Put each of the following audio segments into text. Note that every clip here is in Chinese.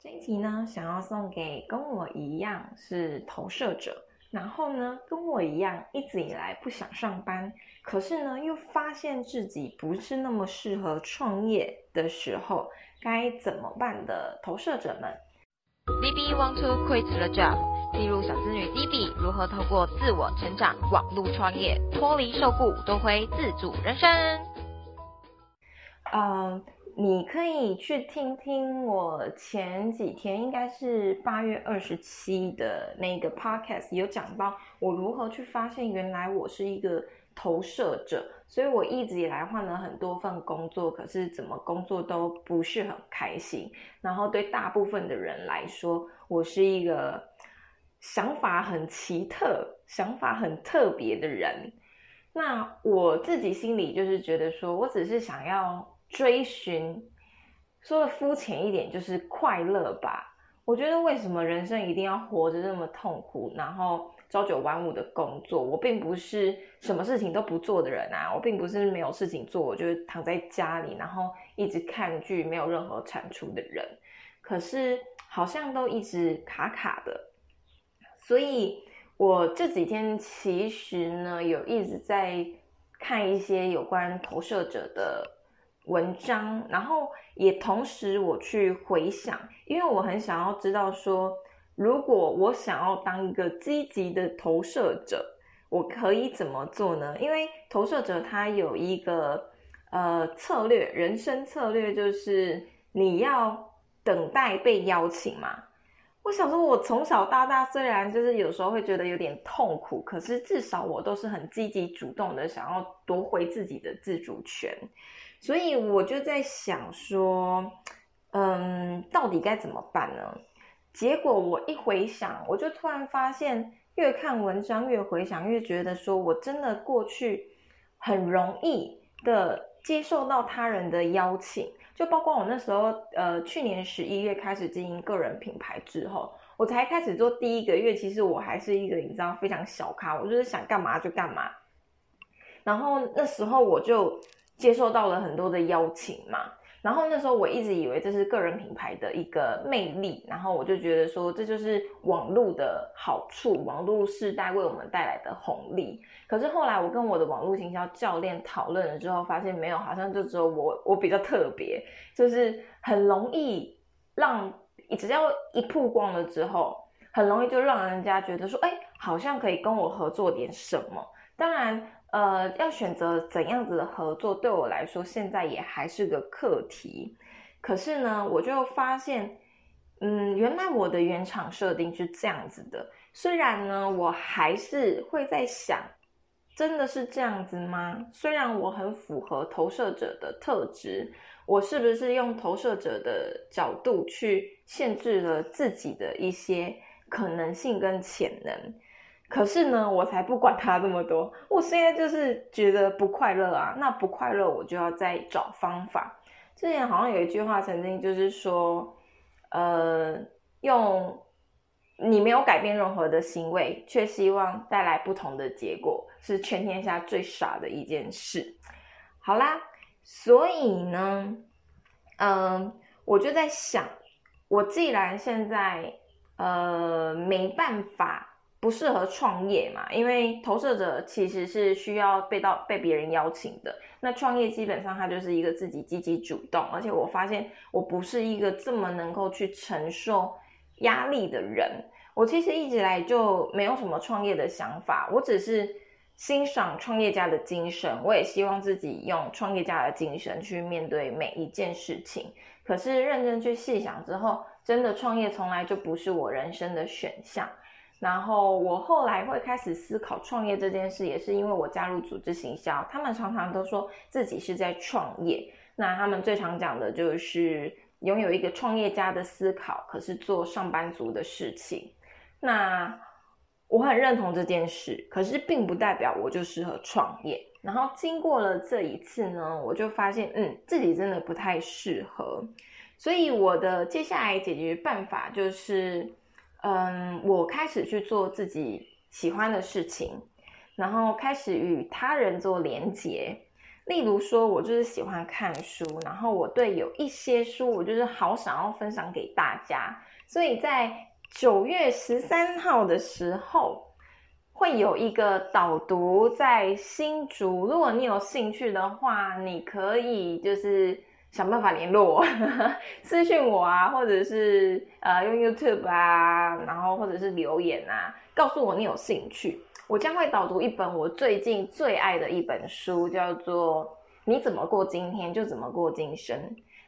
这一集呢，想要送给跟我一样是投射者，然后呢跟我一样一直以来不想上班，可是呢又发现自己不是那么适合创业的时候，该怎么办的投射者们。DB want to quit the job？记录小资女 DB 如何透过自我成长、网络创业，脱离受雇，夺回自主人生。嗯。你可以去听听我前几天，应该是八月二十七的那个 podcast，有讲到我如何去发现原来我是一个投射者，所以我一直以来换了很多份工作，可是怎么工作都不是很开心。然后对大部分的人来说，我是一个想法很奇特、想法很特别的人。那我自己心里就是觉得说，我只是想要。追寻，说的肤浅一点就是快乐吧。我觉得为什么人生一定要活着这么痛苦，然后朝九晚五的工作？我并不是什么事情都不做的人啊，我并不是没有事情做，我就是躺在家里，然后一直看剧，没有任何产出的人。可是好像都一直卡卡的，所以我这几天其实呢，有一直在看一些有关投射者的。文章，然后也同时我去回想，因为我很想要知道说，如果我想要当一个积极的投射者，我可以怎么做呢？因为投射者他有一个呃策略，人生策略就是你要等待被邀请嘛。我想说，我从小到大虽然就是有时候会觉得有点痛苦，可是至少我都是很积极主动的，想要夺回自己的自主权。所以我就在想说，嗯，到底该怎么办呢？结果我一回想，我就突然发现，越看文章越回想，越觉得说我真的过去很容易的接受到他人的邀请，就包括我那时候，呃，去年十一月开始经营个人品牌之后，我才开始做第一个月，其实我还是一个你知道非常小咖，我就是想干嘛就干嘛，然后那时候我就。接受到了很多的邀请嘛，然后那时候我一直以为这是个人品牌的一个魅力，然后我就觉得说这就是网络的好处，网络时代为我们带来的红利。可是后来我跟我的网络行销教练讨论了之后，发现没有，好像就只有我我比较特别，就是很容易让只要一曝光了之后，很容易就让人家觉得说，哎，好像可以跟我合作点什么。当然。呃，要选择怎样子的合作，对我来说现在也还是个课题。可是呢，我就发现，嗯，原来我的原厂设定是这样子的。虽然呢，我还是会在想，真的是这样子吗？虽然我很符合投射者的特质，我是不是用投射者的角度去限制了自己的一些可能性跟潜能？可是呢，我才不管他这么多。我现在就是觉得不快乐啊，那不快乐我就要再找方法。之前好像有一句话，曾经就是说，呃，用你没有改变任何的行为，却希望带来不同的结果，是全天下最傻的一件事。好啦，所以呢，嗯，我就在想，我既然现在呃没办法。不适合创业嘛？因为投射者其实是需要被到被别人邀请的。那创业基本上它就是一个自己积极主动，而且我发现我不是一个这么能够去承受压力的人。我其实一直来就没有什么创业的想法，我只是欣赏创业家的精神，我也希望自己用创业家的精神去面对每一件事情。可是认真去细想之后，真的创业从来就不是我人生的选项。然后我后来会开始思考创业这件事，也是因为我加入组织行销，他们常常都说自己是在创业。那他们最常讲的就是拥有一个创业家的思考，可是做上班族的事情。那我很认同这件事，可是并不代表我就适合创业。然后经过了这一次呢，我就发现，嗯，自己真的不太适合。所以我的接下来解决办法就是。嗯，我开始去做自己喜欢的事情，然后开始与他人做连结。例如说，我就是喜欢看书，然后我对有一些书，我就是好想要分享给大家。所以在九月十三号的时候，会有一个导读在新竹。如果你有兴趣的话，你可以就是想办法联络我，私信我啊，或者是呃用 YouTube 啊，然后或者是留言啊，告诉我你有兴趣。我将会导读一本我最近最爱的一本书，叫做《你怎么过今天就怎么过今生》。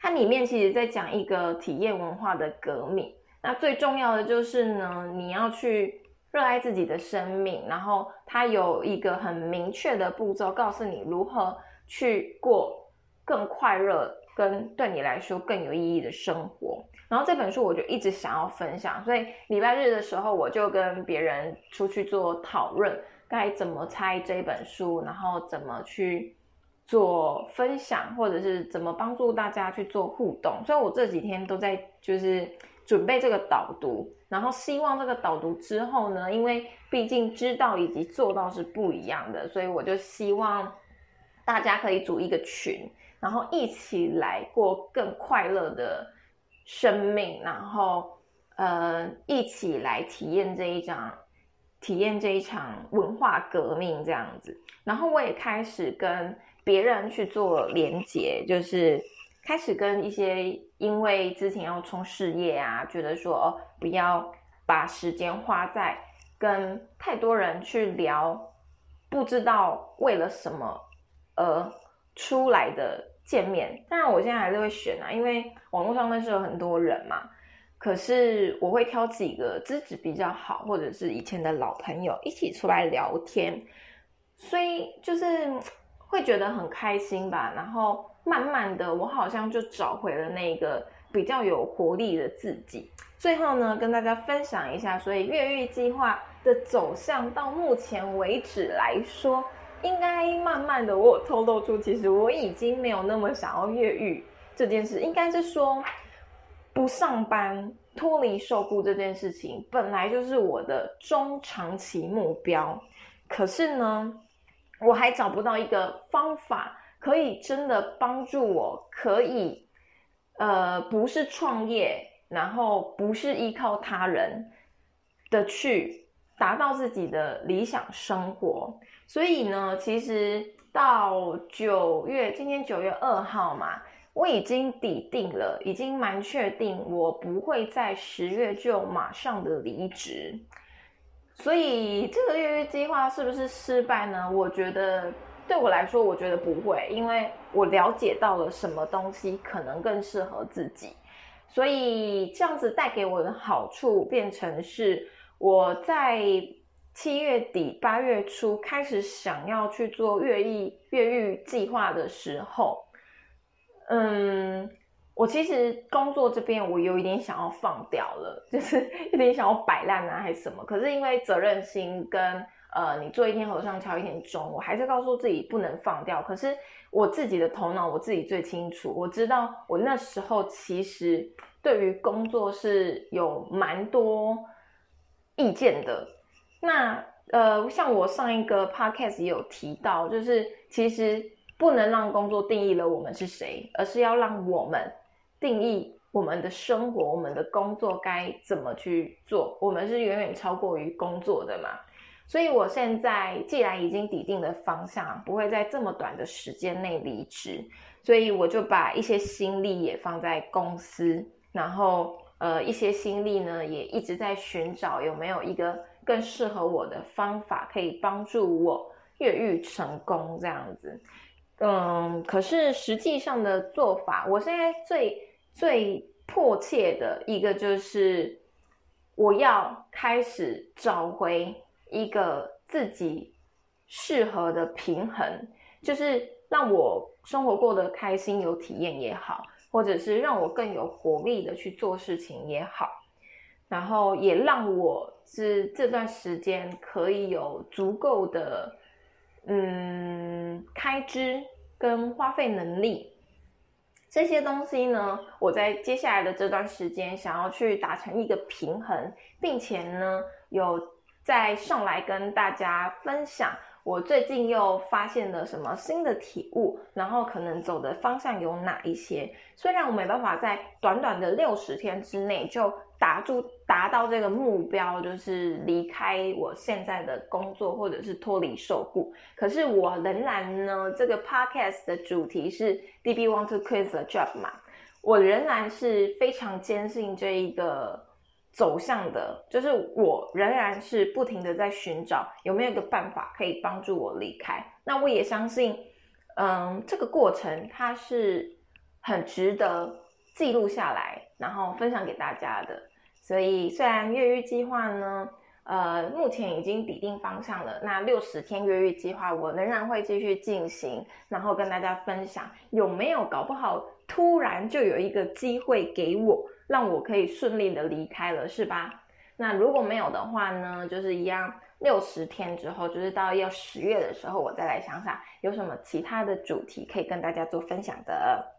它里面其实在讲一个体验文化的革命。那最重要的就是呢，你要去热爱自己的生命，然后它有一个很明确的步骤，告诉你如何去过更快乐、跟对你来说更有意义的生活。然后这本书我就一直想要分享，所以礼拜日的时候我就跟别人出去做讨论，该怎么猜这本书，然后怎么去做分享，或者是怎么帮助大家去做互动。所以我这几天都在就是准备这个导读，然后希望这个导读之后呢，因为毕竟知道以及做到是不一样的，所以我就希望大家可以组一个群，然后一起来过更快乐的。生命，然后呃，一起来体验这一场，体验这一场文化革命这样子。然后我也开始跟别人去做连接，就是开始跟一些因为之前要冲事业啊，觉得说哦，不要把时间花在跟太多人去聊，不知道为了什么而出来的。见面，当然我现在还是会选啊，因为网络上那是有很多人嘛。可是我会挑几个资质比较好，或者是以前的老朋友一起出来聊天，所以就是会觉得很开心吧。然后慢慢的，我好像就找回了那个比较有活力的自己。最后呢，跟大家分享一下，所以越狱计划的走向到目前为止来说。应该慢慢的，我透露出，其实我已经没有那么想要越狱这件事。应该是说，不上班、脱离受雇这件事情，本来就是我的中长期目标。可是呢，我还找不到一个方法，可以真的帮助我，可以，呃，不是创业，然后不是依靠他人的去达到自己的理想生活。所以呢，其实到九月，今天九月二号嘛，我已经抵定了，已经蛮确定，我不会在十月就马上的离职。所以这个月月计划是不是失败呢？我觉得对我来说，我觉得不会，因为我了解到了什么东西可能更适合自己。所以这样子带给我的好处，变成是我在。七月底八月初开始想要去做越狱越狱计划的时候，嗯，我其实工作这边我有一点想要放掉了，就是 有点想要摆烂啊，还是什么。可是因为责任心跟呃，你做一天和尚敲一天钟，我还是告诉自己不能放掉。可是我自己的头脑我自己最清楚，我知道我那时候其实对于工作是有蛮多意见的。那呃，像我上一个 podcast 也有提到，就是其实不能让工作定义了我们是谁，而是要让我们定义我们的生活，我们的工作该怎么去做。我们是远远超过于工作的嘛。所以我现在既然已经抵定了方向，不会在这么短的时间内离职，所以我就把一些心力也放在公司，然后呃，一些心力呢也一直在寻找有没有一个。更适合我的方法，可以帮助我越狱成功这样子。嗯，可是实际上的做法，我现在最最迫切的一个就是，我要开始找回一个自己适合的平衡，就是让我生活过得开心、有体验也好，或者是让我更有活力的去做事情也好。然后也让我是这段时间可以有足够的嗯开支跟花费能力，这些东西呢，我在接下来的这段时间想要去达成一个平衡，并且呢，有再上来跟大家分享我最近又发现了什么新的体悟，然后可能走的方向有哪一些。虽然我没办法在短短的六十天之内就达住达到这个目标，就是离开我现在的工作或者是脱离受雇，可是我仍然呢，这个 podcast 的主题是 DB want to quit the job 嘛，我仍然是非常坚信这一个。走向的，就是我仍然是不停的在寻找有没有一个办法可以帮助我离开。那我也相信，嗯，这个过程它是很值得记录下来，然后分享给大家的。所以，虽然越狱计划呢，呃，目前已经抵定方向了，那六十天越狱计划我仍然会继续进行，然后跟大家分享有没有搞不好突然就有一个机会给我。让我可以顺利的离开了，是吧？那如果没有的话呢？就是一样，六十天之后，就是到要十月的时候，我再来想想有什么其他的主题可以跟大家做分享的。